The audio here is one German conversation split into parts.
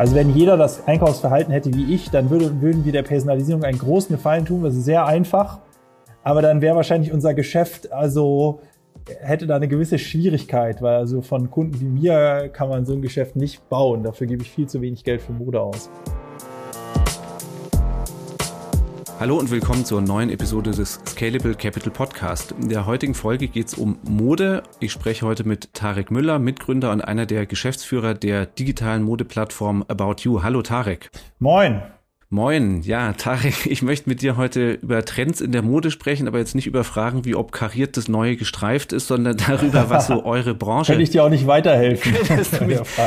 Also wenn jeder das Einkaufsverhalten hätte wie ich, dann würde, würden wir der Personalisierung einen großen Gefallen tun. Das ist sehr einfach. Aber dann wäre wahrscheinlich unser Geschäft, also hätte da eine gewisse Schwierigkeit, weil also von Kunden wie mir kann man so ein Geschäft nicht bauen. Dafür gebe ich viel zu wenig Geld für Mode aus. Hallo und willkommen zur neuen Episode des Scalable Capital Podcast. In der heutigen Folge geht es um Mode. Ich spreche heute mit Tarek Müller, Mitgründer und einer der Geschäftsführer der digitalen Modeplattform About You. Hallo Tarek. Moin. Moin, ja, Tarek, ich möchte mit dir heute über Trends in der Mode sprechen, aber jetzt nicht über Fragen, wie ob kariert das Neue gestreift ist, sondern darüber, was so eure Branche. Kann ich dir auch nicht weiterhelfen?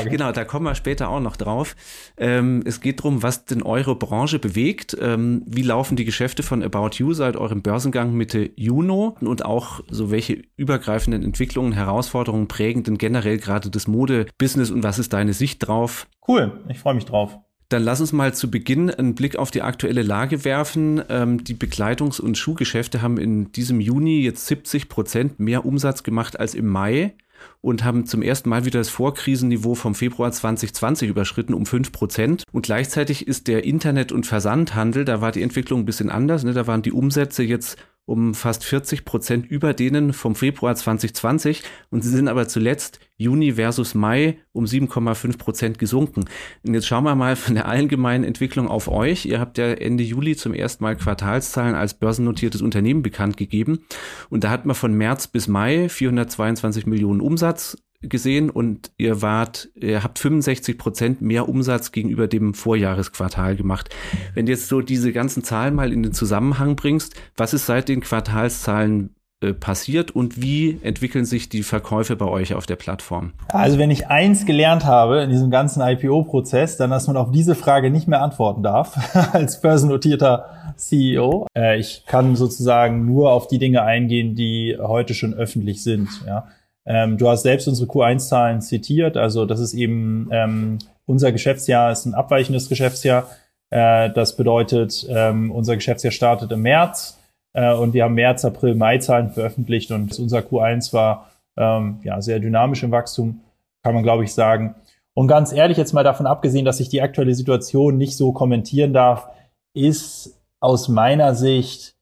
genau, da kommen wir später auch noch drauf. Ähm, es geht darum, was denn eure Branche bewegt. Ähm, wie laufen die Geschäfte von About You seit eurem Börsengang Mitte Juni und auch so welche übergreifenden Entwicklungen, Herausforderungen prägen denn generell gerade das Mode-Business und was ist deine Sicht drauf? Cool, ich freue mich drauf. Dann lass uns mal zu Beginn einen Blick auf die aktuelle Lage werfen. Ähm, die Bekleidungs- und Schuhgeschäfte haben in diesem Juni jetzt 70 Prozent mehr Umsatz gemacht als im Mai und haben zum ersten Mal wieder das Vorkrisenniveau vom Februar 2020 überschritten um 5 Prozent. Und gleichzeitig ist der Internet- und Versandhandel, da war die Entwicklung ein bisschen anders. Ne? Da waren die Umsätze jetzt um fast 40 Prozent über denen vom Februar 2020 und sie sind aber zuletzt Juni versus Mai um 7,5 Prozent gesunken. Und jetzt schauen wir mal von der allgemeinen Entwicklung auf euch. Ihr habt ja Ende Juli zum ersten Mal Quartalszahlen als börsennotiertes Unternehmen bekannt gegeben und da hat man von März bis Mai 422 Millionen Umsatz gesehen und ihr wart, ihr habt 65 Prozent mehr Umsatz gegenüber dem Vorjahresquartal gemacht. Wenn du jetzt so diese ganzen Zahlen mal in den Zusammenhang bringst, was ist seit den Quartalszahlen äh, passiert und wie entwickeln sich die Verkäufe bei euch auf der Plattform? Also wenn ich eins gelernt habe in diesem ganzen IPO-Prozess, dann, dass man auf diese Frage nicht mehr antworten darf als börsennotierter CEO. Äh, ich kann sozusagen nur auf die Dinge eingehen, die heute schon öffentlich sind. Ja. Ähm, du hast selbst unsere Q1-Zahlen zitiert. Also das ist eben ähm, unser Geschäftsjahr ist ein abweichendes Geschäftsjahr. Äh, das bedeutet, ähm, unser Geschäftsjahr startet im März äh, und wir haben März, April, Mai-Zahlen veröffentlicht und unser Q1 war ähm, ja sehr dynamisch im Wachstum, kann man glaube ich sagen. Und ganz ehrlich, jetzt mal davon abgesehen, dass ich die aktuelle Situation nicht so kommentieren darf, ist aus meiner Sicht,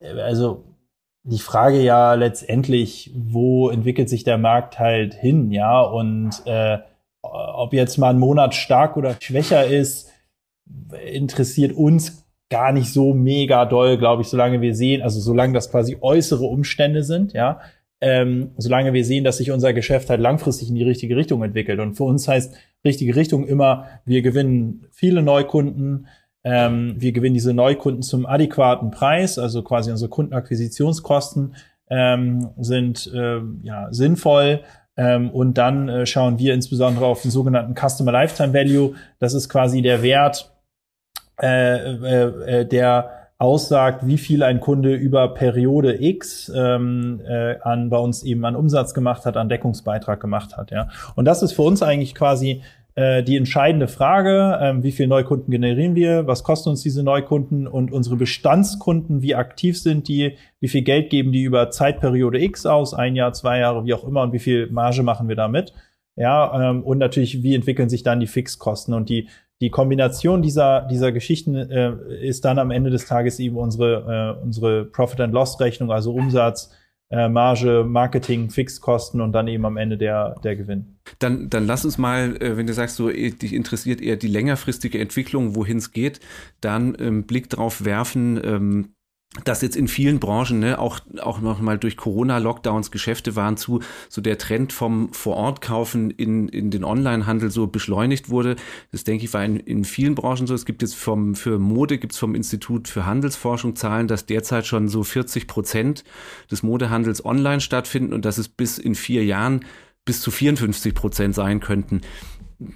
äh, also die Frage ja letztendlich, wo entwickelt sich der Markt halt hin, ja, und äh, ob jetzt mal ein Monat stark oder schwächer ist, interessiert uns gar nicht so mega doll, glaube ich, solange wir sehen, also solange das quasi äußere Umstände sind, ja, ähm, solange wir sehen, dass sich unser Geschäft halt langfristig in die richtige Richtung entwickelt. Und für uns heißt richtige Richtung immer, wir gewinnen viele Neukunden, ähm, wir gewinnen diese Neukunden zum adäquaten Preis, also quasi unsere Kundenakquisitionskosten ähm, sind äh, ja, sinnvoll. Ähm, und dann äh, schauen wir insbesondere auf den sogenannten Customer Lifetime Value. Das ist quasi der Wert, äh, äh, äh der aussagt, wie viel ein Kunde über Periode X ähm, äh, an bei uns eben an Umsatz gemacht hat, an Deckungsbeitrag gemacht hat. Ja. Und das ist für uns eigentlich quasi äh, die entscheidende Frage, ähm, wie viele Neukunden generieren wir, was kosten uns diese Neukunden? Und unsere Bestandskunden, wie aktiv sind die, wie viel Geld geben die über Zeitperiode X aus, ein Jahr, zwei Jahre, wie auch immer? Und wie viel Marge machen wir damit. Ja, ähm, und natürlich, wie entwickeln sich dann die Fixkosten? Und die, die Kombination dieser, dieser Geschichten äh, ist dann am Ende des Tages eben unsere, äh, unsere Profit and Loss Rechnung, also Umsatz, äh, Marge, Marketing, Fixkosten und dann eben am Ende der, der Gewinn. Dann, dann lass uns mal, äh, wenn du sagst, so eh, dich interessiert eher die längerfristige Entwicklung, wohin es geht, dann ähm, Blick drauf werfen, ähm, dass jetzt in vielen Branchen, ne, auch, auch nochmal durch Corona-Lockdowns Geschäfte waren zu, so der Trend vom Vor-Ort-Kaufen in, in den Online-Handel so beschleunigt wurde. Das denke ich war in, in vielen Branchen so. Es gibt jetzt vom, für Mode gibt's vom Institut für Handelsforschung Zahlen, dass derzeit schon so 40 Prozent des Modehandels online stattfinden und dass es bis in vier Jahren bis zu 54 Prozent sein könnten.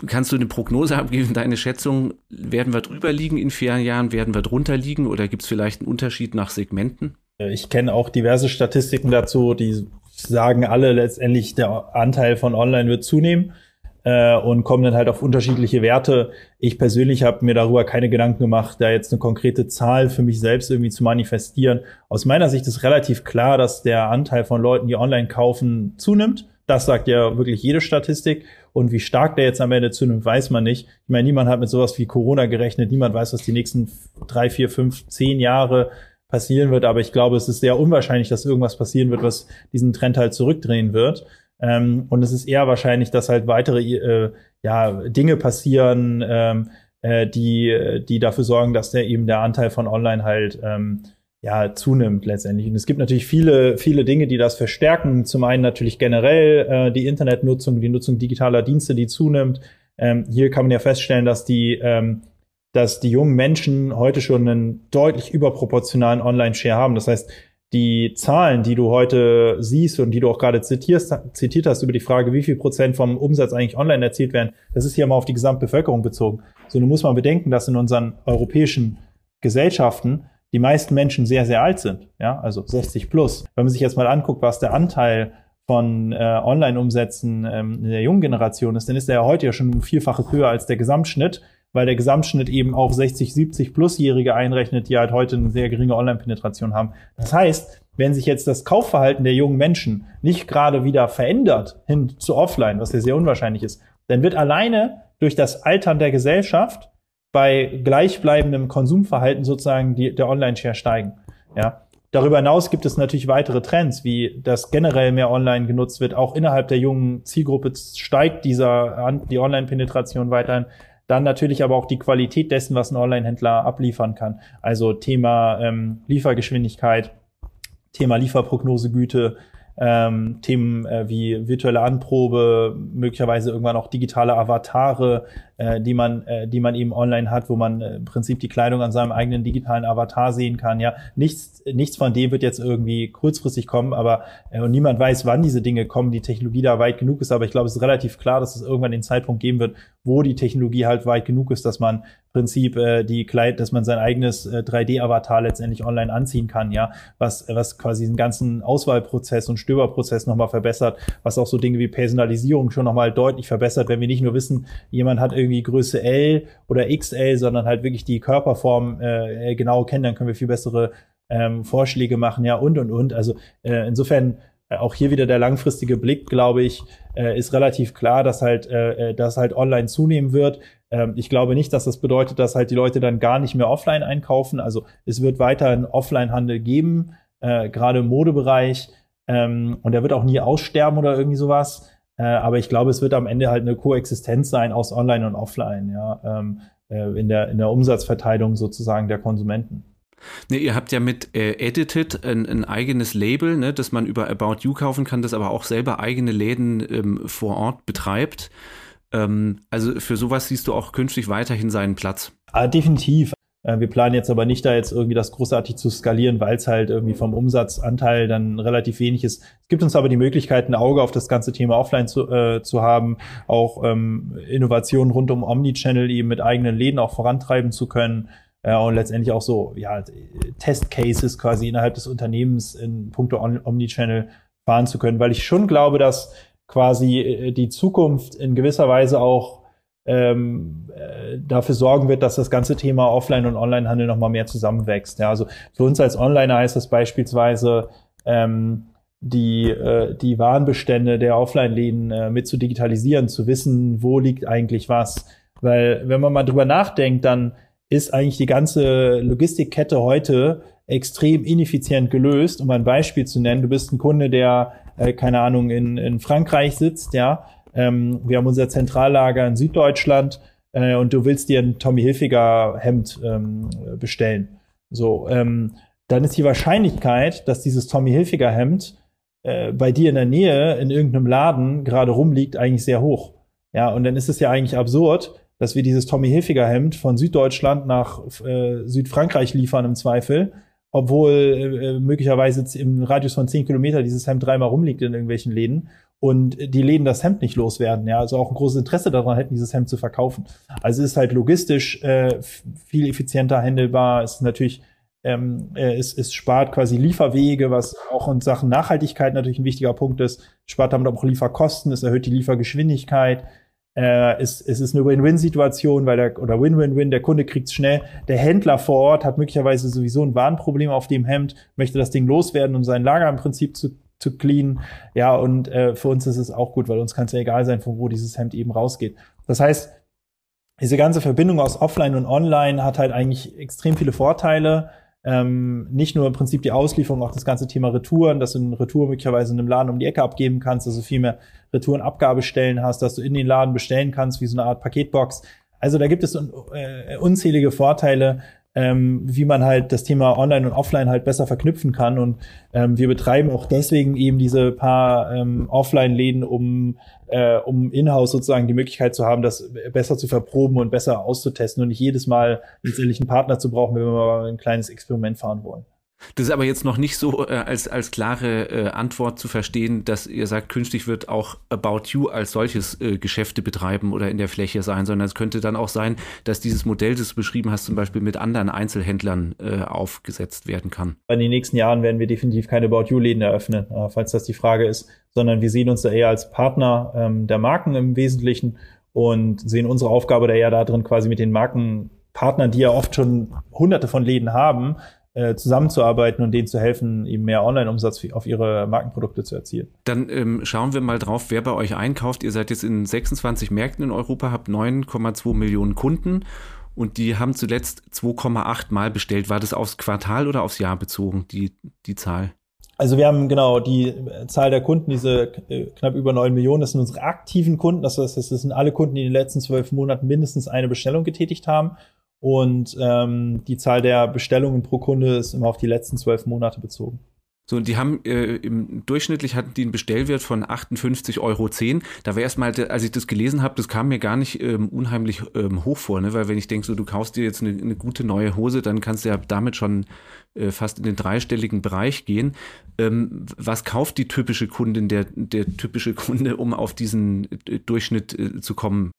Kannst du eine Prognose abgeben, deine Schätzung? Werden wir drüber liegen in vier Jahren? Werden wir drunter liegen? Oder gibt es vielleicht einen Unterschied nach Segmenten? Ich kenne auch diverse Statistiken dazu, die sagen alle letztendlich, der Anteil von Online wird zunehmen äh, und kommen dann halt auf unterschiedliche Werte. Ich persönlich habe mir darüber keine Gedanken gemacht, da jetzt eine konkrete Zahl für mich selbst irgendwie zu manifestieren. Aus meiner Sicht ist relativ klar, dass der Anteil von Leuten, die online kaufen, zunimmt. Das sagt ja wirklich jede Statistik. Und wie stark der jetzt am Ende zunimmt, weiß man nicht. Ich meine, niemand hat mit sowas wie Corona gerechnet. Niemand weiß, was die nächsten drei, vier, fünf, zehn Jahre passieren wird. Aber ich glaube, es ist sehr unwahrscheinlich, dass irgendwas passieren wird, was diesen Trend halt zurückdrehen wird. Ähm, und es ist eher wahrscheinlich, dass halt weitere äh, ja, Dinge passieren, ähm, äh, die, die dafür sorgen, dass der eben der Anteil von Online halt ähm, ja, zunimmt letztendlich. Und es gibt natürlich viele, viele Dinge, die das verstärken. Zum einen natürlich generell äh, die Internetnutzung, die Nutzung digitaler Dienste, die zunimmt. Ähm, hier kann man ja feststellen, dass die, ähm, dass die jungen Menschen heute schon einen deutlich überproportionalen Online-Share haben. Das heißt, die Zahlen, die du heute siehst und die du auch gerade zitierst, zitiert hast über die Frage, wie viel Prozent vom Umsatz eigentlich online erzielt werden, das ist hier mal auf die Gesamtbevölkerung bezogen. So, nun muss man bedenken, dass in unseren europäischen Gesellschaften die meisten Menschen sehr, sehr alt sind, ja, also 60 plus. Wenn man sich jetzt mal anguckt, was der Anteil von äh, Online-Umsätzen ähm, der jungen Generation ist, dann ist der ja heute ja schon vielfaches höher als der Gesamtschnitt, weil der Gesamtschnitt eben auch 60, 70 plusjährige einrechnet, die halt heute eine sehr geringe Online-Penetration haben. Das heißt, wenn sich jetzt das Kaufverhalten der jungen Menschen nicht gerade wieder verändert hin zu Offline, was ja sehr unwahrscheinlich ist, dann wird alleine durch das Altern der Gesellschaft bei gleichbleibendem Konsumverhalten sozusagen die, der Online-Share steigen. Ja. Darüber hinaus gibt es natürlich weitere Trends, wie das generell mehr online genutzt wird. Auch innerhalb der jungen Zielgruppe steigt dieser, die Online-Penetration weiterhin. Dann natürlich aber auch die Qualität dessen, was ein Online-Händler abliefern kann. Also Thema ähm, Liefergeschwindigkeit, Thema Lieferprognosegüte, ähm, Themen äh, wie virtuelle Anprobe, möglicherweise irgendwann auch digitale Avatare, äh, die man, äh, die man eben online hat, wo man äh, im Prinzip die Kleidung an seinem eigenen digitalen Avatar sehen kann. Ja, nichts, nichts von dem wird jetzt irgendwie kurzfristig kommen, aber äh, und niemand weiß, wann diese Dinge kommen, die Technologie da weit genug ist. Aber ich glaube, es ist relativ klar, dass es irgendwann den Zeitpunkt geben wird, wo die Technologie halt weit genug ist, dass man Prinzip äh, die Kleid, dass man sein eigenes äh, 3D-Avatar letztendlich online anziehen kann, ja, was was quasi den ganzen Auswahlprozess und Stöberprozess nochmal verbessert, was auch so Dinge wie Personalisierung schon nochmal deutlich verbessert, wenn wir nicht nur wissen, jemand hat irgendwie Größe L oder XL, sondern halt wirklich die Körperform äh, genau kennen, dann können wir viel bessere ähm, Vorschläge machen, ja, und und und. Also äh, insofern äh, auch hier wieder der langfristige Blick, glaube ich, äh, ist relativ klar, dass halt, äh, äh dass halt online zunehmen wird. Ähm, ich glaube nicht, dass das bedeutet, dass halt die Leute dann gar nicht mehr offline einkaufen. Also es wird weiterhin Offline-Handel geben, äh, gerade im Modebereich. Ähm, und der wird auch nie aussterben oder irgendwie sowas. Äh, aber ich glaube, es wird am Ende halt eine Koexistenz sein aus Online und Offline, ja, ähm, äh, in, der, in der Umsatzverteilung sozusagen der Konsumenten. Ne, ihr habt ja mit äh, Edited ein, ein, eigenes Label, ne, das man über About You kaufen kann, das aber auch selber eigene Läden ähm, vor Ort betreibt. Ähm, also für sowas siehst du auch künftig weiterhin seinen Platz. Ah, definitiv. Äh, wir planen jetzt aber nicht da jetzt irgendwie das großartig zu skalieren, weil es halt irgendwie vom Umsatzanteil dann relativ wenig ist. Es gibt uns aber die Möglichkeit, ein Auge auf das ganze Thema Offline zu, äh, zu haben, auch ähm, Innovationen rund um Omnichannel eben mit eigenen Läden auch vorantreiben zu können äh, und letztendlich auch so ja Testcases quasi innerhalb des Unternehmens in puncto Omnichannel fahren zu können, weil ich schon glaube, dass quasi äh, die Zukunft in gewisser Weise auch ähm, äh, dafür sorgen wird, dass das ganze Thema Offline- und Onlinehandel noch mal mehr zusammenwächst. Ja, also für uns als Onliner heißt das beispielsweise ähm, die, äh, die Warenbestände der Offline-Läden äh, mit zu digitalisieren, zu wissen, wo liegt eigentlich was. Weil wenn man mal drüber nachdenkt, dann ist eigentlich die ganze Logistikkette heute extrem ineffizient gelöst. Um ein Beispiel zu nennen, du bist ein Kunde, der äh, keine Ahnung, in, in Frankreich sitzt, ja. Ähm, wir haben unser Zentrallager in Süddeutschland äh, und du willst dir ein Tommy Hilfiger Hemd ähm, bestellen. So, ähm, dann ist die Wahrscheinlichkeit, dass dieses Tommy Hilfiger Hemd äh, bei dir in der Nähe in irgendeinem Laden gerade rumliegt, eigentlich sehr hoch. Ja, und dann ist es ja eigentlich absurd, dass wir dieses Tommy Hilfiger Hemd von Süddeutschland nach äh, Südfrankreich liefern im Zweifel obwohl äh, möglicherweise im Radius von zehn Kilometer dieses Hemd dreimal rumliegt in irgendwelchen Läden und die Läden das Hemd nicht loswerden. Ja, also auch ein großes Interesse daran hätten, dieses Hemd zu verkaufen. Also es ist halt logistisch äh, viel effizienter handelbar. Es ist natürlich ähm, äh, es, es spart quasi Lieferwege, was auch in Sachen Nachhaltigkeit natürlich ein wichtiger Punkt ist. Spart damit auch Lieferkosten, es erhöht die Liefergeschwindigkeit. Äh, es, es ist eine Win-Win-Situation, weil der, oder Win-Win-Win, der Kunde kriegt's schnell. Der Händler vor Ort hat möglicherweise sowieso ein Warnproblem auf dem Hemd, möchte das Ding loswerden, um sein Lager im Prinzip zu, to clean. Ja, und äh, für uns ist es auch gut, weil uns kann es ja egal sein, von wo dieses Hemd eben rausgeht. Das heißt, diese ganze Verbindung aus Offline und Online hat halt eigentlich extrem viele Vorteile. Ähm, nicht nur im Prinzip die Auslieferung, auch das ganze Thema Retouren, dass du eine Retour möglicherweise in einem Laden um die Ecke abgeben kannst, dass du viel mehr Retourenabgabestellen hast, dass du in den Laden bestellen kannst, wie so eine Art Paketbox. Also da gibt es un äh, unzählige Vorteile, ähm, wie man halt das Thema Online und Offline halt besser verknüpfen kann. Und ähm, wir betreiben auch deswegen eben diese paar ähm, Offline-Läden, um, äh, um in-house sozusagen die Möglichkeit zu haben, das besser zu verproben und besser auszutesten und nicht jedes Mal letztendlich einen Partner zu brauchen, wenn wir mal ein kleines Experiment fahren wollen. Das ist aber jetzt noch nicht so äh, als, als klare äh, Antwort zu verstehen, dass ihr sagt, künftig wird auch About You als solches äh, Geschäfte betreiben oder in der Fläche sein, sondern es könnte dann auch sein, dass dieses Modell, das du beschrieben hast, zum Beispiel mit anderen Einzelhändlern äh, aufgesetzt werden kann. In den nächsten Jahren werden wir definitiv keine About You-Läden eröffnen, äh, falls das die Frage ist, sondern wir sehen uns da eher als Partner ähm, der Marken im Wesentlichen und sehen unsere Aufgabe da eher darin, quasi mit den Markenpartnern, die ja oft schon hunderte von Läden haben, zusammenzuarbeiten und denen zu helfen, eben mehr Online-Umsatz auf ihre Markenprodukte zu erzielen. Dann ähm, schauen wir mal drauf, wer bei euch einkauft. Ihr seid jetzt in 26 Märkten in Europa, habt 9,2 Millionen Kunden und die haben zuletzt 2,8 Mal bestellt. War das aufs Quartal oder aufs Jahr bezogen, die, die Zahl? Also wir haben genau die Zahl der Kunden, diese äh, knapp über 9 Millionen, das sind unsere aktiven Kunden, das heißt, das sind alle Kunden, die in den letzten zwölf Monaten mindestens eine Bestellung getätigt haben. Und ähm, die Zahl der Bestellungen pro Kunde ist immer auf die letzten zwölf Monate bezogen. So, und die haben äh, im durchschnittlich hatten die einen Bestellwert von 58,10 Euro. Da wäre erstmal, als ich das gelesen habe, das kam mir gar nicht ähm, unheimlich ähm, hoch vor, ne? Weil wenn ich denke, so du kaufst dir jetzt eine, eine gute neue Hose, dann kannst du ja damit schon äh, fast in den dreistelligen Bereich gehen. Ähm, was kauft die typische Kundin, der, der typische Kunde, um auf diesen äh, Durchschnitt äh, zu kommen?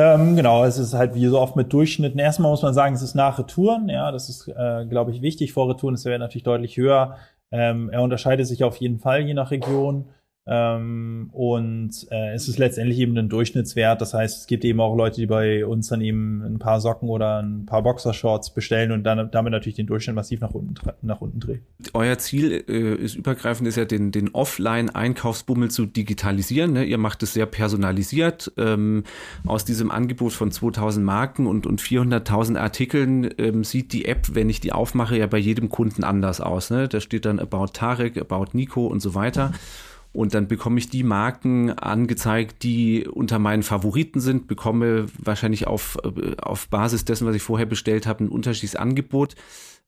Ähm, genau, es ist halt wie so oft mit Durchschnitten. Erstmal muss man sagen, es ist nach Retouren. Ja, das ist, äh, glaube ich, wichtig. Vor Retouren ist er natürlich deutlich höher. Ähm, er unterscheidet sich auf jeden Fall je nach Region. Ähm, und äh, es ist letztendlich eben ein Durchschnittswert. Das heißt, es gibt eben auch Leute, die bei uns dann eben ein paar Socken oder ein paar Boxershorts bestellen und dann damit natürlich den Durchschnitt massiv nach unten, nach unten drehen. Euer Ziel äh, ist übergreifend, ist ja den, den Offline-Einkaufsbummel zu digitalisieren. Ne? Ihr macht es sehr personalisiert. Ähm, aus diesem Angebot von 2000 Marken und, und 400.000 Artikeln ähm, sieht die App, wenn ich die aufmache, ja bei jedem Kunden anders aus. Ne? Da steht dann About Tarek, About Nico und so weiter. Und dann bekomme ich die Marken angezeigt, die unter meinen Favoriten sind, bekomme wahrscheinlich auf, äh, auf Basis dessen, was ich vorher bestellt habe, ein unterschiedliches Angebot.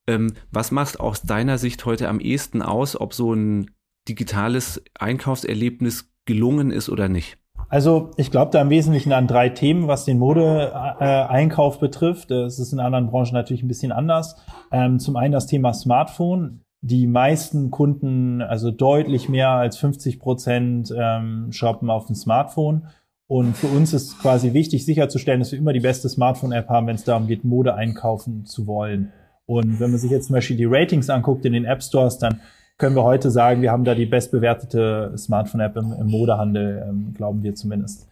Ähm, was macht aus deiner Sicht heute am ehesten aus, ob so ein digitales Einkaufserlebnis gelungen ist oder nicht? Also ich glaube da im Wesentlichen an drei Themen, was den Mode-Einkauf äh, betrifft. Das ist in anderen Branchen natürlich ein bisschen anders. Ähm, zum einen das Thema Smartphone die meisten Kunden, also deutlich mehr als 50 Prozent, ähm, shoppen auf dem Smartphone. Und für uns ist quasi wichtig, sicherzustellen, dass wir immer die beste Smartphone-App haben, wenn es darum geht, Mode einkaufen zu wollen. Und wenn man sich jetzt zum Beispiel die Ratings anguckt in den App Stores, dann können wir heute sagen, wir haben da die bestbewertete Smartphone-App im, im, Modehandel, ähm, glauben wir zumindest.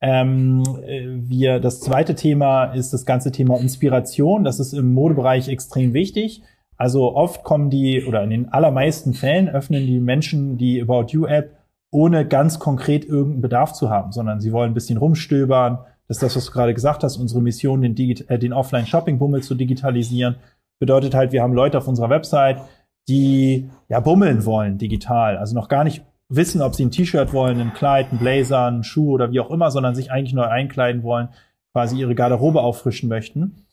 Ähm, äh, wir, das zweite Thema ist das ganze Thema Inspiration. Das ist im Modebereich extrem wichtig. Also oft kommen die, oder in den allermeisten Fällen öffnen die Menschen die About You App, ohne ganz konkret irgendeinen Bedarf zu haben, sondern sie wollen ein bisschen rumstöbern. Das ist das, was du gerade gesagt hast, unsere Mission, den, äh, den Offline-Shopping-Bummel zu digitalisieren. Bedeutet halt, wir haben Leute auf unserer Website, die ja bummeln wollen digital. Also noch gar nicht wissen, ob sie ein T-Shirt wollen, ein Kleid, ein Blazer, ein Schuh oder wie auch immer, sondern sich eigentlich neu einkleiden wollen, quasi ihre Garderobe auffrischen möchten.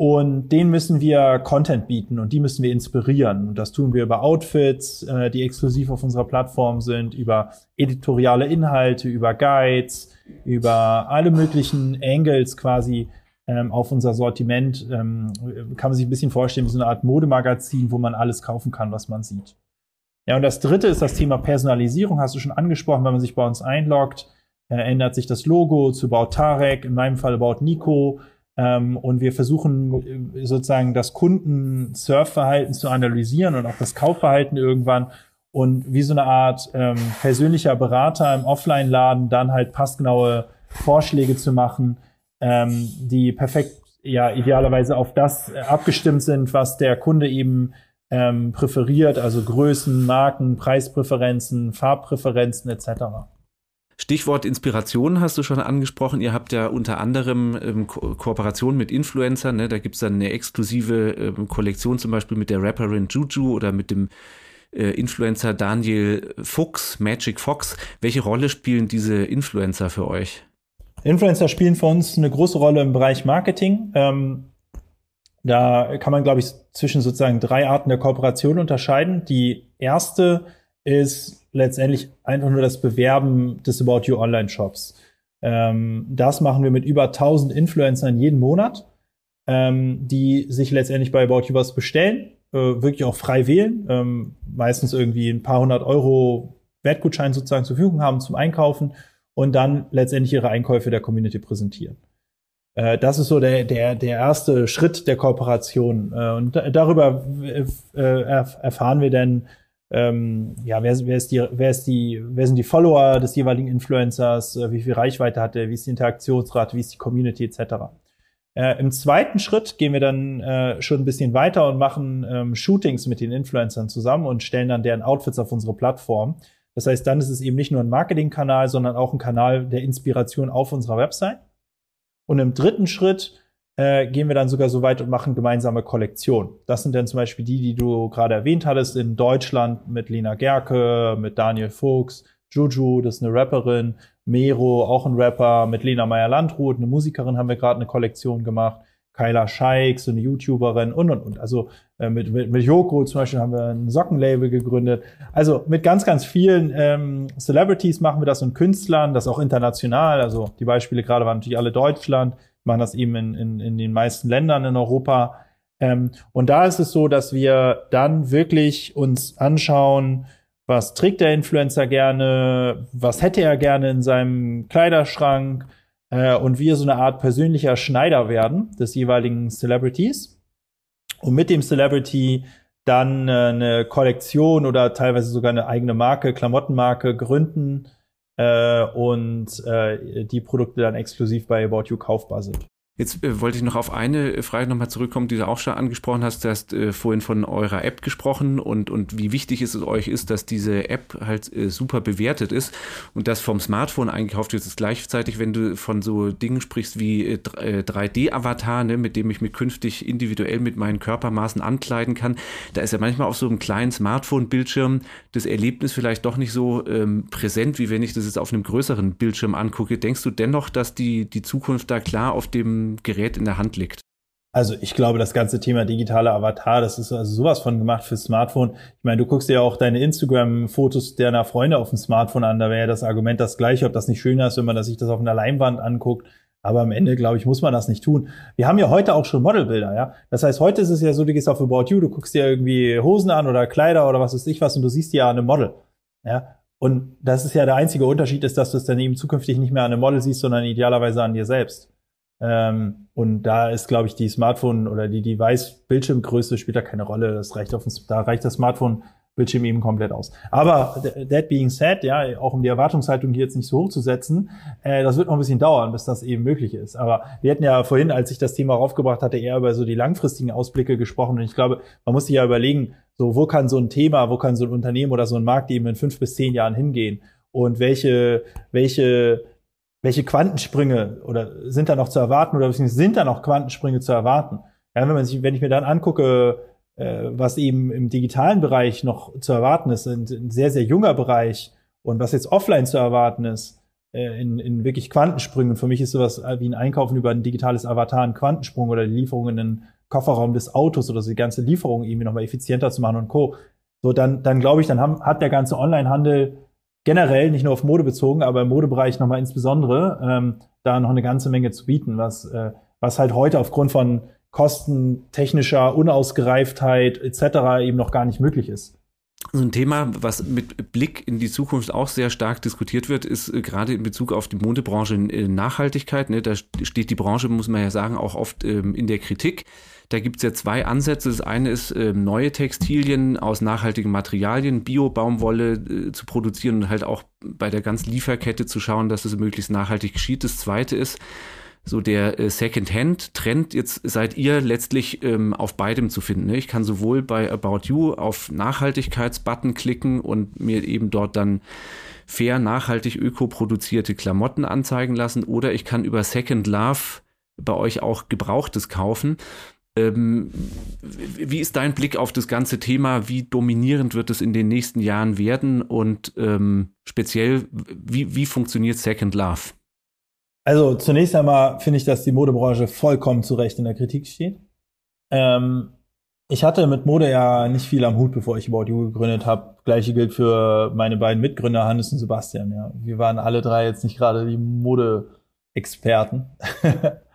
Und denen müssen wir Content bieten und die müssen wir inspirieren. Und das tun wir über Outfits, äh, die exklusiv auf unserer Plattform sind, über editoriale Inhalte, über Guides, über alle möglichen Angles quasi ähm, auf unser Sortiment. Ähm, kann man sich ein bisschen vorstellen wie so eine Art Modemagazin, wo man alles kaufen kann, was man sieht. Ja, und das dritte ist das Thema Personalisierung, hast du schon angesprochen, wenn man sich bei uns einloggt, äh, ändert sich das Logo zu About Tarek, in meinem Fall About Nico ähm, und wir versuchen äh, sozusagen das Kunden-Surfverhalten zu analysieren und auch das Kaufverhalten irgendwann und wie so eine Art ähm, persönlicher Berater im Offline-Laden dann halt passgenaue Vorschläge zu machen, ähm, die perfekt, ja, idealerweise auf das abgestimmt sind, was der Kunde eben ähm, präferiert, also Größen, Marken, Preispräferenzen, Farbpräferenzen etc. Stichwort Inspiration hast du schon angesprochen. Ihr habt ja unter anderem ähm, Ko Kooperationen mit Influencern. Ne? Da gibt es dann eine exklusive ähm, Kollektion zum Beispiel mit der Rapperin Juju oder mit dem äh, Influencer Daniel Fuchs, Magic Fox. Welche Rolle spielen diese Influencer für euch? Influencer spielen für uns eine große Rolle im Bereich Marketing. Ähm, da kann man, glaube ich, zwischen sozusagen drei Arten der Kooperation unterscheiden. Die erste ist letztendlich einfach nur das Bewerben des About You Online Shops. Ähm, das machen wir mit über 1000 Influencern jeden Monat, ähm, die sich letztendlich bei About You was bestellen, äh, wirklich auch frei wählen, ähm, meistens irgendwie ein paar hundert Euro Wertgutschein sozusagen zur Verfügung haben zum Einkaufen und dann letztendlich ihre Einkäufe der Community präsentieren. Äh, das ist so der, der, der erste Schritt der Kooperation. Äh, und darüber äh, erfahren wir dann, ähm, ja, wer, wer, ist die, wer, ist die, wer sind die Follower des jeweiligen Influencers, wie viel Reichweite hat er, wie ist die Interaktionsrate, wie ist die Community etc. Äh, Im zweiten Schritt gehen wir dann äh, schon ein bisschen weiter und machen ähm, Shootings mit den Influencern zusammen und stellen dann deren Outfits auf unsere Plattform. Das heißt, dann ist es eben nicht nur ein Marketingkanal, sondern auch ein Kanal der Inspiration auf unserer Website. Und im dritten Schritt äh, gehen wir dann sogar so weit und machen gemeinsame Kollektionen. Das sind dann zum Beispiel die, die du gerade erwähnt hattest in Deutschland mit Lena Gerke, mit Daniel Fuchs, Juju, das ist eine Rapperin, Mero, auch ein Rapper, mit Lena Meyer-Landrut, eine Musikerin, haben wir gerade eine Kollektion gemacht. Kyla Scheik, so eine YouTuberin und und und. Also äh, mit, mit, mit Yoko zum Beispiel haben wir ein Sockenlabel gegründet. Also mit ganz, ganz vielen ähm, Celebrities machen wir das und Künstlern, das auch international. Also die Beispiele gerade waren natürlich alle Deutschland, machen das eben in, in, in den meisten Ländern in Europa. Ähm, und da ist es so, dass wir dann wirklich uns anschauen, was trägt der Influencer gerne, was hätte er gerne in seinem Kleiderschrank, äh, und wir so eine Art persönlicher Schneider werden des jeweiligen Celebrities und mit dem Celebrity dann äh, eine Kollektion oder teilweise sogar eine eigene Marke, Klamottenmarke gründen äh, und äh, die Produkte dann exklusiv bei About You kaufbar sind. Jetzt äh, wollte ich noch auf eine Frage nochmal zurückkommen, die du auch schon angesprochen hast. Du hast äh, vorhin von eurer App gesprochen und, und wie wichtig es euch ist, dass diese App halt äh, super bewertet ist und das vom Smartphone eingekauft wird. Ist gleichzeitig, wenn du von so Dingen sprichst wie äh, 3D-Avatar, äh, ne, mit dem ich mich künftig individuell mit meinen Körpermaßen ankleiden kann, da ist ja manchmal auf so einem kleinen Smartphone-Bildschirm das Erlebnis vielleicht doch nicht so ähm, präsent, wie wenn ich das jetzt auf einem größeren Bildschirm angucke. Denkst du dennoch, dass die, die Zukunft da klar auf dem Gerät in der Hand liegt? Also ich glaube, das ganze Thema digitale Avatar, das ist also sowas von gemacht fürs Smartphone. Ich meine, du guckst dir ja auch deine Instagram-Fotos deiner Freunde auf dem Smartphone an, da wäre ja das Argument das gleiche, ob das nicht schöner ist, wenn man sich das auf einer Leinwand anguckt. Aber am Ende, glaube ich, muss man das nicht tun. Wir haben ja heute auch schon Modelbilder, ja. Das heißt, heute ist es ja so, du gehst auf About You, du guckst dir irgendwie Hosen an oder Kleider oder was weiß ich was und du siehst ja eine Model. Ja. Und das ist ja der einzige Unterschied ist, dass du es dann eben zukünftig nicht mehr an einem Model siehst, sondern idealerweise an dir selbst. Ähm, und da ist, glaube ich, die Smartphone oder die Device-Bildschirmgröße spielt da keine Rolle. Das reicht auf, da reicht das Smartphone Bildschirm eben komplett aus. Aber that being said, ja, auch um die Erwartungshaltung hier jetzt nicht so hoch zu setzen, äh, das wird noch ein bisschen dauern, bis das eben möglich ist. Aber wir hatten ja vorhin, als ich das Thema raufgebracht hatte, eher über so die langfristigen Ausblicke gesprochen. Und ich glaube, man muss sich ja überlegen, so wo kann so ein Thema, wo kann so ein Unternehmen oder so ein Markt eben in fünf bis zehn Jahren hingehen? Und welche, welche welche Quantensprünge oder sind da noch zu erwarten oder sind da noch Quantensprünge zu erwarten? Ja, wenn man sich, wenn ich mir dann angucke, äh, was eben im digitalen Bereich noch zu erwarten ist, ein, ein sehr, sehr junger Bereich und was jetzt offline zu erwarten ist, äh, in, in wirklich Quantensprüngen. Für mich ist sowas wie ein Einkaufen über ein digitales Avatar ein Quantensprung oder die Lieferung in den Kofferraum des Autos oder so die ganze Lieferung irgendwie nochmal effizienter zu machen und Co. So, dann, dann glaube ich, dann haben, hat der ganze Onlinehandel generell, nicht nur auf Mode bezogen, aber im Modebereich nochmal insbesondere, ähm, da noch eine ganze Menge zu bieten, was, äh, was halt heute aufgrund von Kosten, technischer Unausgereiftheit etc. eben noch gar nicht möglich ist. So ein Thema, was mit Blick in die Zukunft auch sehr stark diskutiert wird, ist äh, gerade in Bezug auf die Modebranche äh, Nachhaltigkeit. Ne? Da steht die Branche, muss man ja sagen, auch oft ähm, in der Kritik. Da gibt es ja zwei Ansätze. Das eine ist, äh, neue Textilien aus nachhaltigen Materialien, Bio-Baumwolle äh, zu produzieren und halt auch bei der ganzen Lieferkette zu schauen, dass es möglichst nachhaltig geschieht. Das zweite ist, so der äh, Second-Hand-Trend. Jetzt seid ihr letztlich ähm, auf beidem zu finden. Ne? Ich kann sowohl bei About You auf Nachhaltigkeitsbutton klicken und mir eben dort dann fair, nachhaltig, öko-produzierte Klamotten anzeigen lassen oder ich kann über Second Love bei euch auch Gebrauchtes kaufen. Ähm, wie ist dein Blick auf das ganze Thema? Wie dominierend wird es in den nächsten Jahren werden? Und ähm, speziell, wie, wie funktioniert Second Love? Also zunächst einmal finde ich, dass die Modebranche vollkommen zu Recht in der Kritik steht. Ähm, ich hatte mit Mode ja nicht viel am Hut, bevor ich About You gegründet habe. Gleiche gilt für meine beiden Mitgründer, Hannes und Sebastian. Ja. Wir waren alle drei jetzt nicht gerade die Mode-Experten.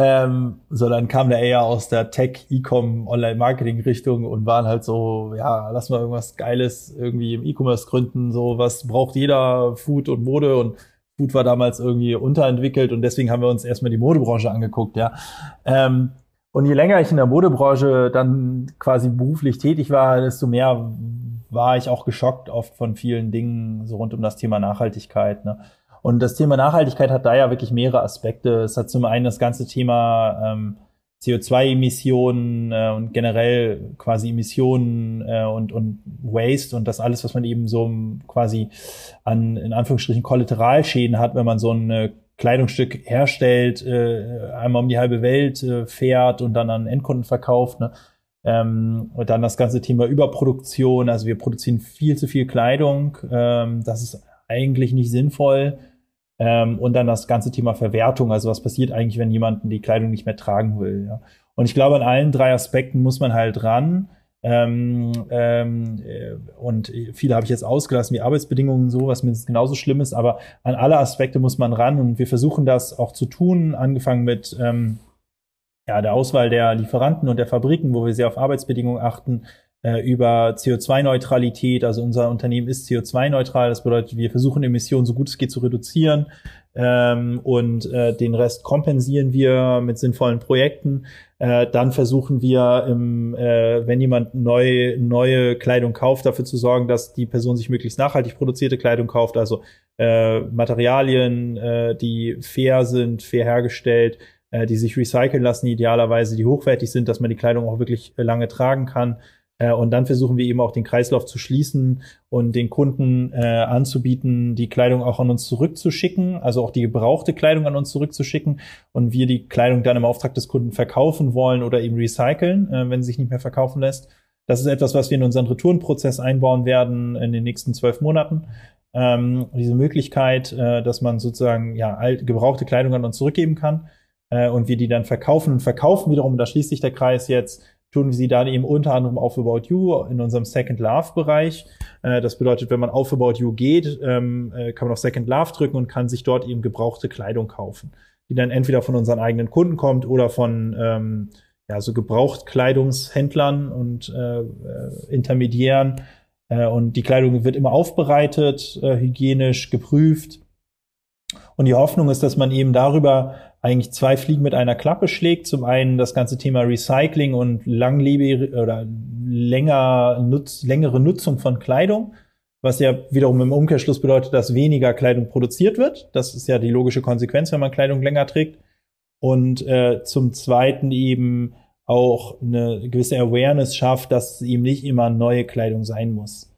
ähm, sondern kamen da eher aus der Tech, E-Com, Online-Marketing-Richtung und waren halt so, ja, lass mal irgendwas Geiles irgendwie im E-Commerce gründen, so was braucht jeder, Food und Mode und Food war damals irgendwie unterentwickelt und deswegen haben wir uns erstmal die Modebranche angeguckt, ja. Ähm, und je länger ich in der Modebranche dann quasi beruflich tätig war, desto mehr war ich auch geschockt oft von vielen Dingen so rund um das Thema Nachhaltigkeit. Ne? Und das Thema Nachhaltigkeit hat da ja wirklich mehrere Aspekte. Es hat zum einen das ganze Thema ähm, CO2-Emissionen äh, und generell quasi Emissionen äh, und, und Waste und das alles, was man eben so quasi an, in Anführungsstrichen, Kollateralschäden hat, wenn man so ein äh, Kleidungsstück herstellt, äh, einmal um die halbe Welt äh, fährt und dann an Endkunden verkauft. Ne? Ähm, und dann das ganze Thema Überproduktion. Also wir produzieren viel zu viel Kleidung. Ähm, das ist eigentlich nicht sinnvoll. Ähm, und dann das ganze Thema Verwertung. Also was passiert eigentlich, wenn jemand die Kleidung nicht mehr tragen will. Ja? Und ich glaube, an allen drei Aspekten muss man halt ran. Ähm, ähm, äh, und viele habe ich jetzt ausgelassen, wie Arbeitsbedingungen so, was mindestens genauso schlimm ist, aber an alle Aspekte muss man ran und wir versuchen das auch zu tun, angefangen mit ähm, ja, der Auswahl der Lieferanten und der Fabriken, wo wir sehr auf Arbeitsbedingungen achten, äh, über CO2-Neutralität. Also unser Unternehmen ist CO2-neutral. Das bedeutet, wir versuchen Emissionen so gut es geht zu reduzieren. Ähm, und äh, den Rest kompensieren wir mit sinnvollen Projekten. Äh, dann versuchen wir, im, äh, wenn jemand neu, neue Kleidung kauft, dafür zu sorgen, dass die Person sich möglichst nachhaltig produzierte Kleidung kauft, also äh, Materialien, äh, die fair sind, fair hergestellt, äh, die sich recyceln lassen, idealerweise, die hochwertig sind, dass man die Kleidung auch wirklich lange tragen kann. Äh, und dann versuchen wir eben auch den Kreislauf zu schließen und den Kunden äh, anzubieten, die Kleidung auch an uns zurückzuschicken, also auch die gebrauchte Kleidung an uns zurückzuschicken und wir die Kleidung dann im Auftrag des Kunden verkaufen wollen oder eben recyceln, äh, wenn sie sich nicht mehr verkaufen lässt. Das ist etwas, was wir in unseren Retourenprozess einbauen werden in den nächsten zwölf Monaten. Ähm, diese Möglichkeit, äh, dass man sozusagen ja alt, gebrauchte Kleidung an uns zurückgeben kann äh, und wir die dann verkaufen und verkaufen wiederum, da schließt sich der Kreis jetzt tun wir sie dann eben unter anderem auf About You in unserem Second Love Bereich. Äh, das bedeutet, wenn man auf About You geht, ähm, äh, kann man auf Second Love drücken und kann sich dort eben gebrauchte Kleidung kaufen, die dann entweder von unseren eigenen Kunden kommt oder von ähm, ja, so Gebrauchtkleidungshändlern und äh, Intermediären. und die Kleidung wird immer aufbereitet, hygienisch geprüft. Und die Hoffnung ist, dass man eben darüber eigentlich zwei Fliegen mit einer Klappe schlägt. Zum einen das ganze Thema Recycling und langlebige oder länger nutz, längere Nutzung von Kleidung, was ja wiederum im Umkehrschluss bedeutet, dass weniger Kleidung produziert wird. Das ist ja die logische Konsequenz, wenn man Kleidung länger trägt. Und äh, zum zweiten eben auch eine gewisse Awareness schafft, dass eben nicht immer neue Kleidung sein muss.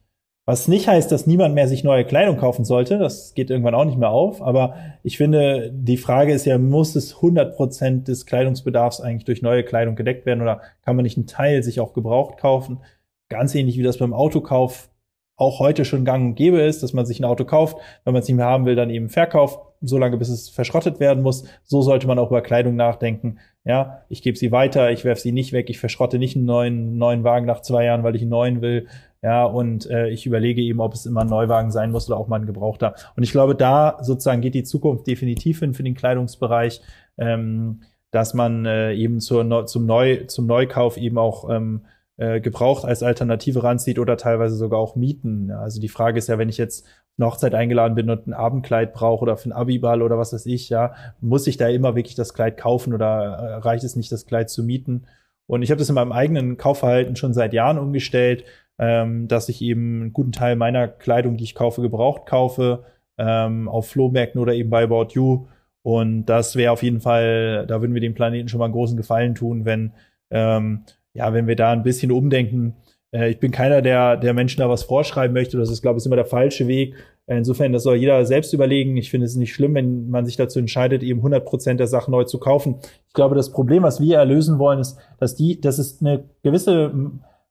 Was nicht heißt, dass niemand mehr sich neue Kleidung kaufen sollte. Das geht irgendwann auch nicht mehr auf. Aber ich finde, die Frage ist ja, muss es 100 Prozent des Kleidungsbedarfs eigentlich durch neue Kleidung gedeckt werden oder kann man nicht einen Teil sich auch gebraucht kaufen? Ganz ähnlich wie das beim Autokauf auch heute schon gang und gäbe ist, dass man sich ein Auto kauft, wenn man es nicht mehr haben will, dann eben verkauft, solange bis es verschrottet werden muss. So sollte man auch über Kleidung nachdenken. Ja, ich gebe sie weiter, ich werfe sie nicht weg, ich verschrotte nicht einen neuen, neuen Wagen nach zwei Jahren, weil ich einen neuen will, ja, und äh, ich überlege eben, ob es immer ein Neuwagen sein muss oder auch mal ein gebrauchter. Und ich glaube, da sozusagen geht die Zukunft definitiv hin für den Kleidungsbereich, ähm, dass man äh, eben zur, zum, Neu, zum Neukauf eben auch ähm, äh, gebraucht als Alternative ranzieht oder teilweise sogar auch mieten. Also die Frage ist ja, wenn ich jetzt eine Hochzeit eingeladen bin und ein Abendkleid brauche oder für einen Abiball oder was weiß ich, ja, muss ich da immer wirklich das Kleid kaufen oder äh, reicht es nicht, das Kleid zu mieten? Und ich habe das in meinem eigenen Kaufverhalten schon seit Jahren umgestellt ähm, dass ich eben einen guten Teil meiner Kleidung, die ich kaufe, gebraucht kaufe, ähm, auf Flohmärkten oder eben bei About You. Und das wäre auf jeden Fall, da würden wir dem Planeten schon mal einen großen Gefallen tun, wenn, ähm, ja, wenn wir da ein bisschen umdenken. Äh, ich bin keiner, der, der Menschen da was vorschreiben möchte. Das ist, glaube ich, immer der falsche Weg. Insofern, das soll jeder selbst überlegen. Ich finde es nicht schlimm, wenn man sich dazu entscheidet, eben 100 Prozent der Sachen neu zu kaufen. Ich glaube, das Problem, was wir erlösen wollen, ist, dass die, dass es eine gewisse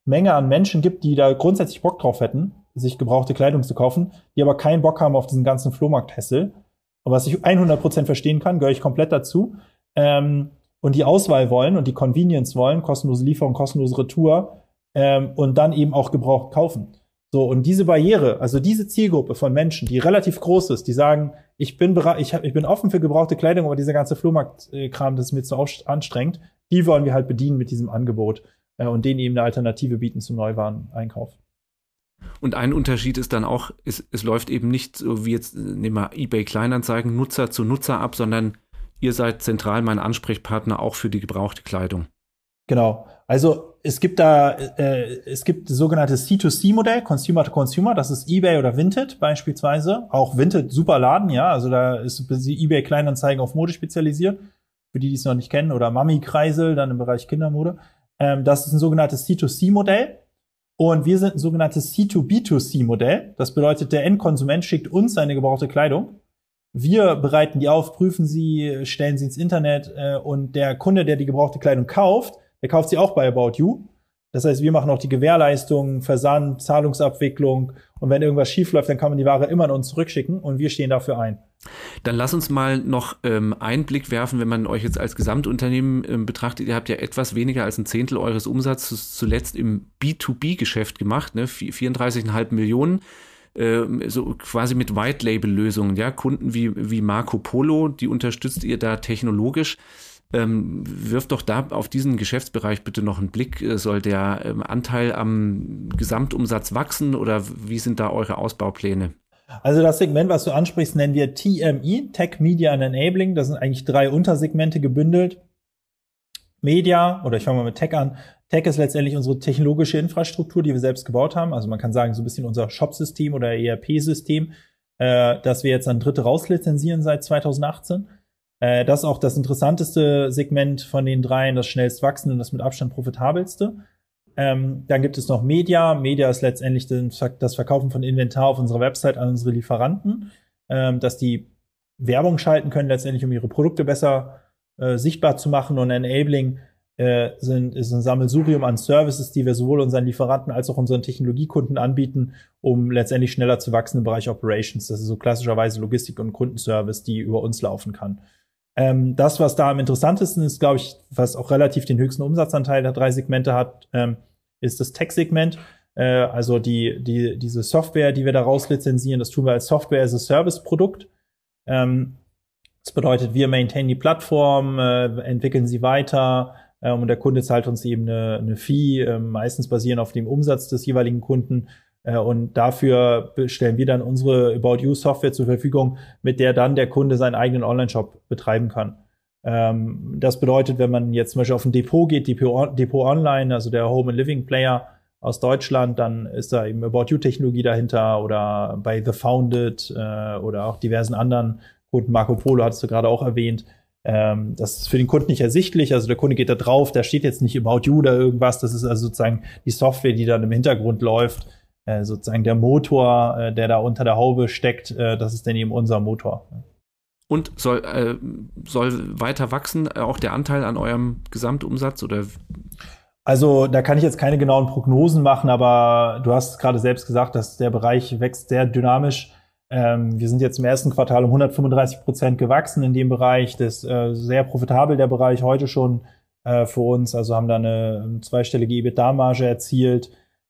Menge an Menschen gibt, die da grundsätzlich Bock drauf hätten, sich gebrauchte Kleidung zu kaufen, die aber keinen Bock haben auf diesen ganzen Flohmarkt-Hessel. Was ich 100 Prozent verstehen kann, gehöre ich komplett dazu. Ähm, und die Auswahl wollen und die Convenience wollen, kostenlose Lieferung, kostenlose Retour ähm, und dann eben auch gebraucht kaufen. So, und diese Barriere, also diese Zielgruppe von Menschen, die relativ groß ist, die sagen, ich bin bereit, ich, ich bin offen für gebrauchte Kleidung, aber dieser ganze Flohmarktkram, das ist mir zu anstrengend, die wollen wir halt bedienen mit diesem Angebot äh, und denen eben eine Alternative bieten zum Neuwareneinkauf. Und ein Unterschied ist dann auch, es, es läuft eben nicht so wie jetzt, nehmen wir eBay Kleinanzeigen, Nutzer zu Nutzer ab, sondern ihr seid zentral mein Ansprechpartner auch für die gebrauchte Kleidung. Genau. Also es gibt da, äh, es gibt das sogenannte C2C-Modell, Consumer to Consumer, das ist eBay oder Vinted beispielsweise. Auch Vinted, super Laden, ja. Also da ist eBay Kleinanzeigen auf Mode spezialisiert, für die, die es noch nicht kennen, oder Mami-Kreisel, dann im Bereich Kindermode. Ähm, das ist ein sogenanntes C2C-Modell. Und wir sind ein sogenanntes C2B2C-Modell. Das bedeutet, der Endkonsument schickt uns seine gebrauchte Kleidung. Wir bereiten die auf, prüfen sie, stellen sie ins Internet äh, und der Kunde, der die gebrauchte Kleidung kauft, der kauft sie auch bei About You. Das heißt, wir machen auch die Gewährleistung, Versand, Zahlungsabwicklung und wenn irgendwas schief läuft, dann kann man die Ware immer an uns zurückschicken und wir stehen dafür ein. Dann lass uns mal noch ähm, einen Blick werfen, wenn man euch jetzt als Gesamtunternehmen ähm, betrachtet. Ihr habt ja etwas weniger als ein Zehntel eures Umsatzes zuletzt im B2B-Geschäft gemacht, ne? 34,5 Millionen. Ähm, so quasi mit White-Label-Lösungen, ja, Kunden wie, wie Marco Polo, die unterstützt ihr da technologisch. Ähm, wirft doch da auf diesen Geschäftsbereich bitte noch einen Blick. Äh, soll der ähm, Anteil am Gesamtumsatz wachsen oder wie sind da eure Ausbaupläne? Also das Segment, was du ansprichst, nennen wir TME, Tech, Media and Enabling. Das sind eigentlich drei Untersegmente gebündelt. Media, oder ich fange mal mit Tech an. Tech ist letztendlich unsere technologische Infrastruktur, die wir selbst gebaut haben. Also man kann sagen, so ein bisschen unser Shop-System oder ERP-System, äh, das wir jetzt an Dritte rauslizenzieren seit 2018. Äh, das ist auch das interessanteste Segment von den dreien, das schnellst wachsende und das mit Abstand profitabelste. Ähm, dann gibt es noch Media. Media ist letztendlich das Verkaufen von Inventar auf unserer Website an unsere Lieferanten, ähm, dass die Werbung schalten können, letztendlich um ihre Produkte besser äh, sichtbar zu machen. Und Enabling äh, sind, ist ein Sammelsurium an Services, die wir sowohl unseren Lieferanten als auch unseren Technologiekunden anbieten, um letztendlich schneller zu wachsen im Bereich Operations. Das ist so klassischerweise Logistik und Kundenservice, die über uns laufen kann. Ähm, das, was da am interessantesten ist, glaube ich, was auch relativ den höchsten Umsatzanteil der drei Segmente hat, ähm, ist das Tech-Segment. Äh, also die, die, diese Software, die wir daraus lizenzieren, das tun wir als Software as a Service-Produkt. Ähm, das bedeutet, wir maintainen die Plattform, äh, entwickeln sie weiter äh, und der Kunde zahlt uns eben eine, eine Fee, äh, meistens basierend auf dem Umsatz des jeweiligen Kunden und dafür stellen wir dann unsere About You Software zur Verfügung, mit der dann der Kunde seinen eigenen Online-Shop betreiben kann. Ähm, das bedeutet, wenn man jetzt zum Beispiel auf ein Depot geht, Depot, Depot Online, also der Home and Living Player aus Deutschland, dann ist da eben About You Technologie dahinter oder bei The Founded äh, oder auch diversen anderen Kunden. Marco Polo hattest du gerade auch erwähnt. Ähm, das ist für den Kunden nicht ersichtlich. Also der Kunde geht da drauf, da steht jetzt nicht About You oder irgendwas. Das ist also sozusagen die Software, die dann im Hintergrund läuft äh, sozusagen der Motor, äh, der da unter der Haube steckt, äh, das ist dann eben unser Motor. Und soll, äh, soll weiter wachsen, äh, auch der Anteil an eurem Gesamtumsatz oder? Also da kann ich jetzt keine genauen Prognosen machen, aber du hast gerade selbst gesagt, dass der Bereich wächst sehr dynamisch. Ähm, wir sind jetzt im ersten Quartal um 135 Prozent gewachsen in dem Bereich. Das ist äh, sehr profitabel, der Bereich heute schon äh, für uns. Also haben da eine zweistellige EBITDA-Marge erzielt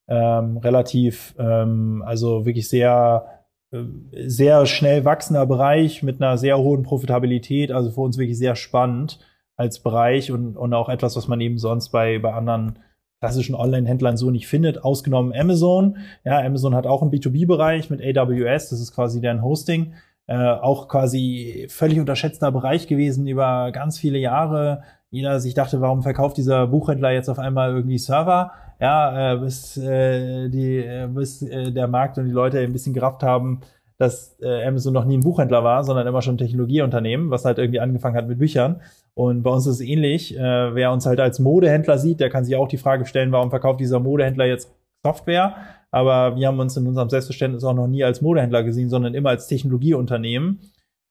ähm, relativ, ähm, also wirklich sehr, äh, sehr schnell wachsender Bereich mit einer sehr hohen Profitabilität. Also für uns wirklich sehr spannend als Bereich und, und auch etwas, was man eben sonst bei, bei anderen klassischen Online-Händlern so nicht findet, ausgenommen Amazon. Ja, Amazon hat auch einen B2B-Bereich mit AWS, das ist quasi deren Hosting. Äh, auch quasi völlig unterschätzter Bereich gewesen über ganz viele Jahre. Jeder sich dachte, warum verkauft dieser Buchhändler jetzt auf einmal irgendwie Server? Ja, äh, bis, äh, die, äh, bis äh, der Markt und die Leute ein bisschen gerafft haben, dass äh, Amazon noch nie ein Buchhändler war, sondern immer schon ein Technologieunternehmen, was halt irgendwie angefangen hat mit Büchern. Und bei uns ist es ähnlich. Äh, wer uns halt als Modehändler sieht, der kann sich auch die Frage stellen, warum verkauft dieser Modehändler jetzt Software? Aber wir haben uns in unserem Selbstverständnis auch noch nie als Modehändler gesehen, sondern immer als Technologieunternehmen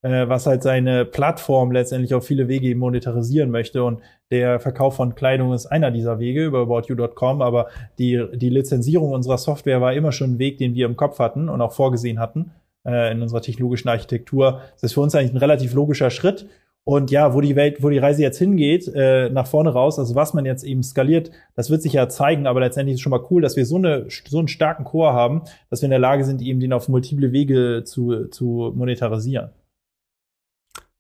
äh, was halt seine Plattform letztendlich auf viele Wege monetarisieren möchte. Und der Verkauf von Kleidung ist einer dieser Wege über aboutyou.com, aber die, die Lizenzierung unserer Software war immer schon ein Weg, den wir im Kopf hatten und auch vorgesehen hatten äh, in unserer technologischen Architektur. Das ist für uns eigentlich ein relativ logischer Schritt. Und ja, wo die Welt, wo die Reise jetzt hingeht, äh, nach vorne raus, also was man jetzt eben skaliert, das wird sich ja zeigen, aber letztendlich ist es schon mal cool, dass wir so, eine, so einen starken Core haben, dass wir in der Lage sind, eben den auf multiple Wege zu, zu monetarisieren.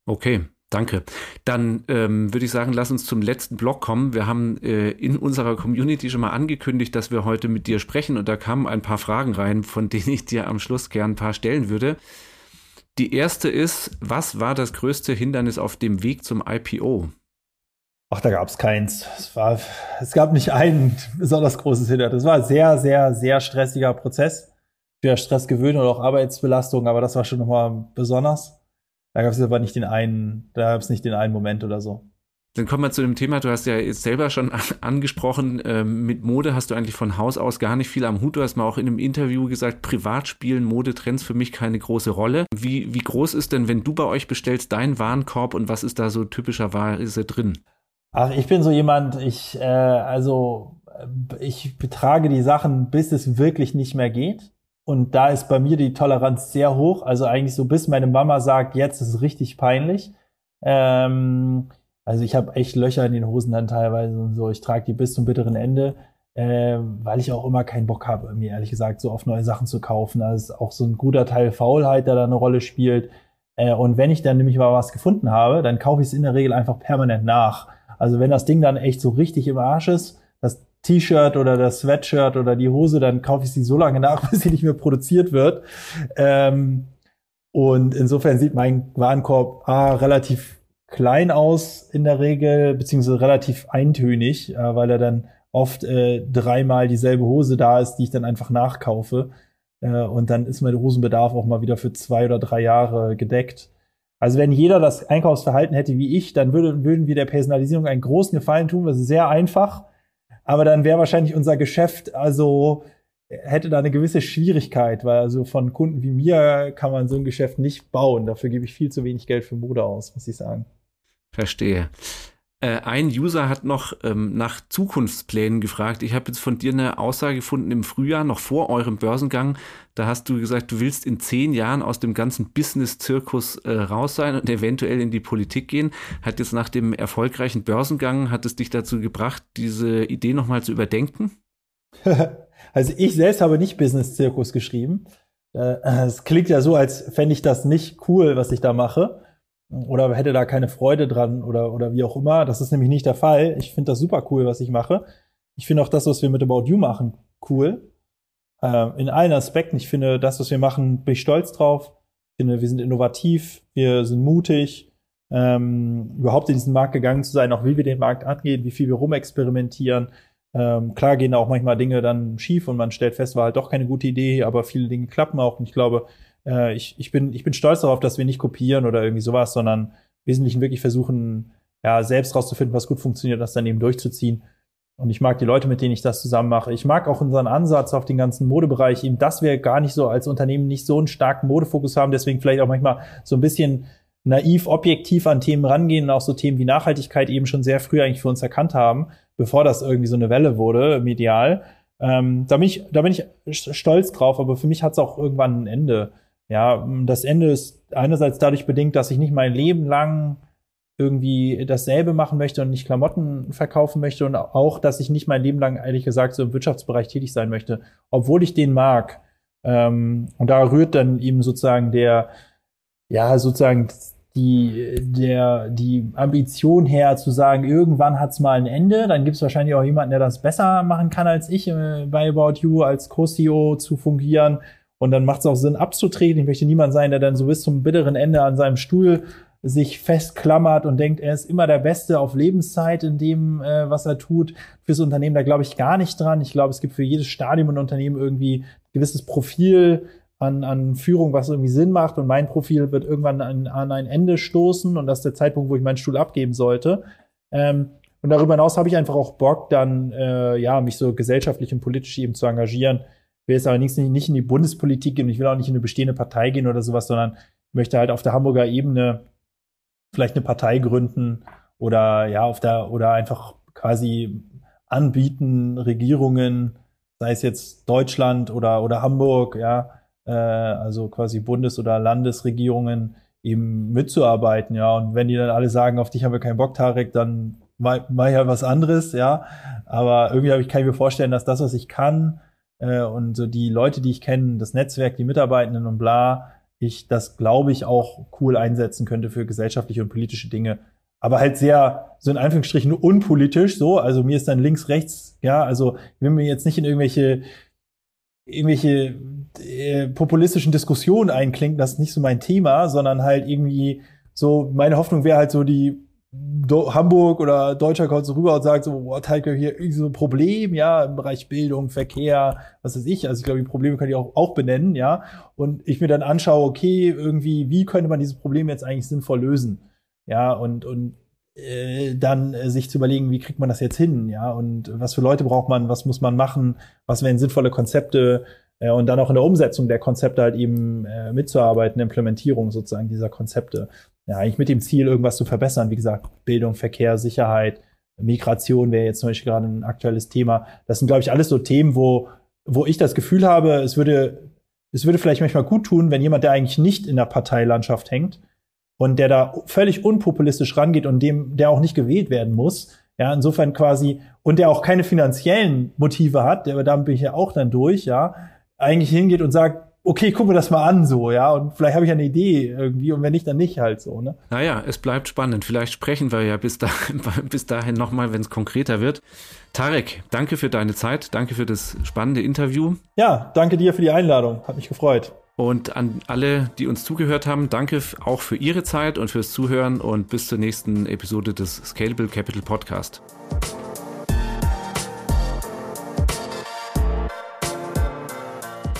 Okay, danke. Dann ähm, würde ich sagen, lass uns zum letzten Blog kommen. Wir haben äh, in unserer Community schon mal angekündigt, dass wir heute mit dir sprechen und da kamen ein paar Fragen rein, von denen ich dir am Schluss gern ein paar stellen würde. Die erste ist, was war das größte Hindernis auf dem Weg zum IPO? Ach, da gab es keins. Es, war, es gab nicht ein besonders großes Hindernis. Es war ein sehr, sehr, sehr stressiger Prozess. Bin Stress gewöhnt oder auch Arbeitsbelastung, aber das war schon nochmal besonders. Da gab es aber nicht den einen, da gab es nicht den einen Moment oder so. Dann kommen wir zu dem Thema, du hast ja jetzt selber schon angesprochen, ähm, mit Mode hast du eigentlich von Haus aus gar nicht viel am Hut. Du hast mal auch in einem Interview gesagt, privat spielen Modetrends für mich keine große Rolle. Wie, wie groß ist denn, wenn du bei euch bestellst, dein Warenkorb und was ist da so typischerweise drin? Ach, ich bin so jemand, ich, äh, also ich betrage die Sachen, bis es wirklich nicht mehr geht. Und da ist bei mir die Toleranz sehr hoch. Also eigentlich so, bis meine Mama sagt, jetzt ist es richtig peinlich. Ähm, also ich habe echt Löcher in den Hosen dann teilweise und so. Ich trage die bis zum bitteren Ende, äh, weil ich auch immer keinen Bock habe, mir ehrlich gesagt, so auf neue Sachen zu kaufen. Also ist auch so ein guter Teil Faulheit, der da eine Rolle spielt. Äh, und wenn ich dann nämlich mal was gefunden habe, dann kaufe ich es in der Regel einfach permanent nach. Also wenn das Ding dann echt so richtig im Arsch ist, das T-Shirt oder das Sweatshirt oder die Hose, dann kaufe ich sie so lange nach, bis sie nicht mehr produziert wird. Ähm, und insofern sieht mein Warenkorb A, relativ klein aus in der Regel, beziehungsweise relativ eintönig, äh, weil er dann oft äh, dreimal dieselbe Hose da ist, die ich dann einfach nachkaufe. Äh, und dann ist mein Hosenbedarf auch mal wieder für zwei oder drei Jahre gedeckt. Also wenn jeder das Einkaufsverhalten hätte wie ich, dann würde, würden wir der Personalisierung einen großen Gefallen tun. Das ist sehr einfach aber dann wäre wahrscheinlich unser Geschäft, also hätte da eine gewisse Schwierigkeit, weil also von Kunden wie mir kann man so ein Geschäft nicht bauen. Dafür gebe ich viel zu wenig Geld für Mode aus, muss ich sagen. Verstehe. Äh, ein User hat noch ähm, nach Zukunftsplänen gefragt. Ich habe jetzt von dir eine Aussage gefunden im Frühjahr, noch vor eurem Börsengang. Da hast du gesagt, du willst in zehn Jahren aus dem ganzen Business-Zirkus äh, raus sein und eventuell in die Politik gehen. Hat jetzt nach dem erfolgreichen Börsengang, hat es dich dazu gebracht, diese Idee nochmal zu überdenken? also ich selbst habe nicht Business-Zirkus geschrieben. Äh, es klingt ja so, als fände ich das nicht cool, was ich da mache oder hätte da keine Freude dran oder, oder wie auch immer. Das ist nämlich nicht der Fall. Ich finde das super cool, was ich mache. Ich finde auch das, was wir mit About You machen, cool. Äh, in allen Aspekten. Ich finde, das, was wir machen, bin ich stolz drauf. Ich finde, wir sind innovativ, wir sind mutig, ähm, überhaupt in diesen Markt gegangen zu sein, auch wie wir den Markt angehen, wie viel wir rumexperimentieren. Ähm, klar gehen auch manchmal Dinge dann schief und man stellt fest, war halt doch keine gute Idee, aber viele Dinge klappen auch. Und ich glaube, äh, ich, ich, bin, ich bin stolz darauf, dass wir nicht kopieren oder irgendwie sowas, sondern im Wesentlichen wirklich versuchen, ja, selbst rauszufinden, was gut funktioniert, das dann eben durchzuziehen. Und ich mag die Leute, mit denen ich das zusammen mache. Ich mag auch unseren Ansatz auf den ganzen Modebereich, eben, dass wir gar nicht so als Unternehmen nicht so einen starken Modefokus haben, deswegen vielleicht auch manchmal so ein bisschen naiv, objektiv an Themen rangehen und auch so Themen wie Nachhaltigkeit eben schon sehr früh eigentlich für uns erkannt haben, bevor das irgendwie so eine Welle wurde, medial. Ähm, da bin ich, da bin ich stolz drauf, aber für mich hat es auch irgendwann ein Ende. Ja, das Ende ist einerseits dadurch bedingt, dass ich nicht mein Leben lang irgendwie dasselbe machen möchte und nicht Klamotten verkaufen möchte und auch, dass ich nicht mein Leben lang, ehrlich gesagt, so im Wirtschaftsbereich tätig sein möchte, obwohl ich den mag. Ähm, und da rührt dann eben sozusagen der, ja, sozusagen die, der, die Ambition her zu sagen, irgendwann hat's mal ein Ende, dann gibt's wahrscheinlich auch jemanden, der das besser machen kann als ich äh, bei About You als Co-CEO zu fungieren. Und dann macht es auch Sinn, abzutreten. Ich möchte niemand sein, der dann so bis zum bitteren Ende an seinem Stuhl sich festklammert und denkt, er ist immer der Beste auf Lebenszeit in dem, äh, was er tut. Fürs Unternehmen, da glaube ich gar nicht dran. Ich glaube, es gibt für jedes Stadium und Unternehmen irgendwie ein gewisses Profil an, an Führung, was irgendwie Sinn macht und mein Profil wird irgendwann an, an ein Ende stoßen und das ist der Zeitpunkt, wo ich meinen Stuhl abgeben sollte. Ähm, und darüber hinaus habe ich einfach auch Bock, dann äh, ja mich so gesellschaftlich und politisch eben zu engagieren. Will jetzt aber nicht, nicht in die Bundespolitik gehen, ich will auch nicht in eine bestehende Partei gehen oder sowas, sondern möchte halt auf der Hamburger Ebene vielleicht eine Partei gründen oder ja auf der oder einfach quasi anbieten Regierungen, sei es jetzt Deutschland oder oder Hamburg, ja, äh, also quasi Bundes- oder Landesregierungen eben mitzuarbeiten, ja. Und wenn die dann alle sagen, auf dich haben wir keinen Bock, Tarek, dann mach, mach ich halt was anderes, ja. Aber irgendwie habe ich, kann ich mir vorstellen, dass das, was ich kann, äh, und so die Leute, die ich kenne, das Netzwerk, die Mitarbeitenden und bla, ich das, glaube ich, auch cool einsetzen könnte für gesellschaftliche und politische Dinge. Aber halt sehr, so in Anführungsstrichen unpolitisch, so. Also mir ist dann links, rechts, ja, also ich will mir jetzt nicht in irgendwelche, irgendwelche äh, populistischen Diskussionen einklinken, das ist nicht so mein Thema, sondern halt irgendwie so, meine Hoffnung wäre halt so die Do Hamburg oder Deutscher kommt so rüber und sagt so, boah, Teilke, hier irgendwie so ein Problem, ja, im Bereich Bildung, Verkehr, was weiß ich. Also ich glaube, die Probleme kann ich auch, auch benennen, ja. Und ich mir dann anschaue, okay, irgendwie, wie könnte man dieses Problem jetzt eigentlich sinnvoll lösen? Ja, und, und äh, dann äh, sich zu überlegen, wie kriegt man das jetzt hin, ja, und was für Leute braucht man, was muss man machen, was wären sinnvolle Konzepte, äh, und dann auch in der Umsetzung der Konzepte halt eben äh, mitzuarbeiten, Implementierung sozusagen dieser Konzepte ja, eigentlich mit dem Ziel, irgendwas zu verbessern. Wie gesagt, Bildung, Verkehr, Sicherheit, Migration wäre jetzt zum Beispiel gerade ein aktuelles Thema. Das sind, glaube ich, alles so Themen, wo, wo ich das Gefühl habe, es würde, es würde vielleicht manchmal gut tun, wenn jemand, der eigentlich nicht in der Parteilandschaft hängt und der da völlig unpopulistisch rangeht und dem, der auch nicht gewählt werden muss, ja, insofern quasi, und der auch keine finanziellen Motive hat, der, damit bin ich ja auch dann durch, ja, eigentlich hingeht und sagt, okay, guck mir das mal an, so, ja, und vielleicht habe ich eine Idee irgendwie und wenn nicht, dann nicht halt so, ne? Naja, es bleibt spannend. Vielleicht sprechen wir ja bis dahin, bis dahin nochmal, wenn es konkreter wird. Tarek, danke für deine Zeit, danke für das spannende Interview. Ja, danke dir für die Einladung, hat mich gefreut. Und an alle, die uns zugehört haben, danke auch für Ihre Zeit und fürs Zuhören und bis zur nächsten Episode des Scalable Capital Podcast.